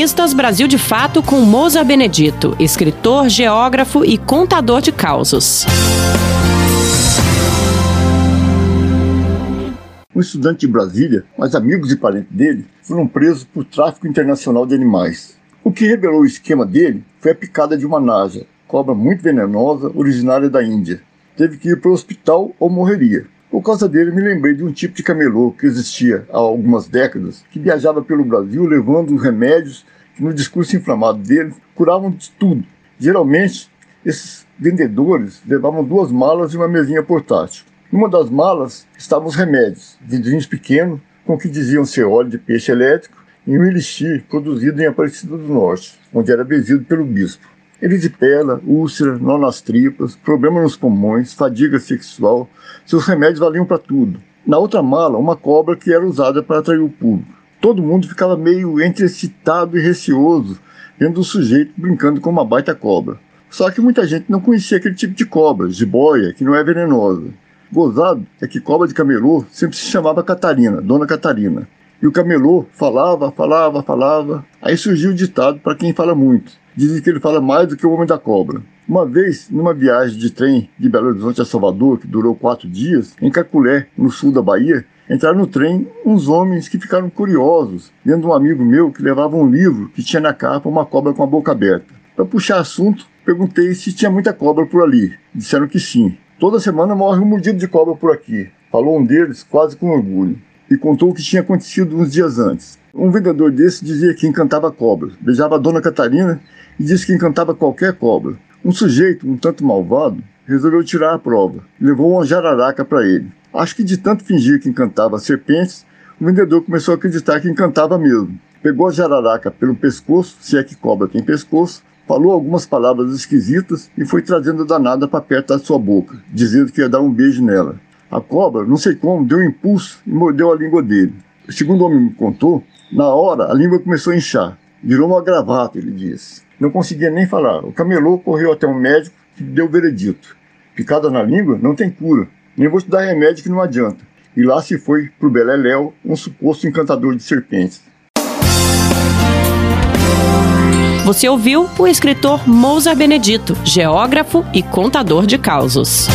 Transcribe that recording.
Colunistas Brasil de Fato com Moza Benedito, escritor, geógrafo e contador de causos. Um estudante de Brasília, mas amigos e parentes dele, foram presos por tráfico internacional de animais. O que revelou o esquema dele foi a picada de uma naja, cobra muito venenosa, originária da Índia. Teve que ir para o hospital ou morreria. Por causa dele, me lembrei de um tipo de camelô que existia há algumas décadas, que viajava pelo Brasil levando remédios que, no discurso inflamado dele, curavam de tudo. Geralmente, esses vendedores levavam duas malas e uma mesinha portátil. Numa das malas estavam os remédios, vidrinhos pequenos, com que diziam ser óleo de peixe elétrico e um elixir produzido em Aparecida do Norte, onde era vencido pelo bispo. Erisipela, úlcera, nó nas tripas, problema nos pulmões, fadiga sexual, seus remédios valiam para tudo. Na outra mala, uma cobra que era usada para atrair o público. Todo mundo ficava meio entre excitado e receoso, vendo o sujeito brincando com uma baita cobra. Só que muita gente não conhecia aquele tipo de cobra, jiboia, que não é venenosa. Gozado é que cobra de camelô sempre se chamava Catarina, Dona Catarina. E o camelô falava, falava, falava. Aí surgiu o ditado para quem fala muito. Dizem que ele fala mais do que o homem da cobra. Uma vez, numa viagem de trem de Belo Horizonte a Salvador, que durou quatro dias, em Caculé, no sul da Bahia, entraram no trem uns homens que ficaram curiosos, vendo um amigo meu que levava um livro que tinha na capa uma cobra com a boca aberta. Para puxar assunto, perguntei se tinha muita cobra por ali. Disseram que sim. Toda semana morre um mordido de cobra por aqui. Falou um deles quase com orgulho e contou o que tinha acontecido uns dias antes. Um vendedor desse dizia que encantava cobras, beijava a dona Catarina e disse que encantava qualquer cobra. Um sujeito, um tanto malvado, resolveu tirar a prova e levou uma jararaca para ele. Acho que de tanto fingir que encantava serpentes, o vendedor começou a acreditar que encantava mesmo. Pegou a jararaca pelo pescoço, se é que cobra tem pescoço, falou algumas palavras esquisitas e foi trazendo a danada para perto da sua boca, dizendo que ia dar um beijo nela. A cobra, não sei como, deu um impulso e mordeu a língua dele. Segundo o homem me contou, na hora a língua começou a inchar. Virou uma gravata, ele disse. Não conseguia nem falar. O camelô correu até um médico que deu o veredito. Picada na língua não tem cura. Nem vou te dar remédio que não adianta. E lá se foi pro Beleléu, um suposto encantador de serpentes. Você ouviu o escritor Mousa Benedito, geógrafo e contador de causos.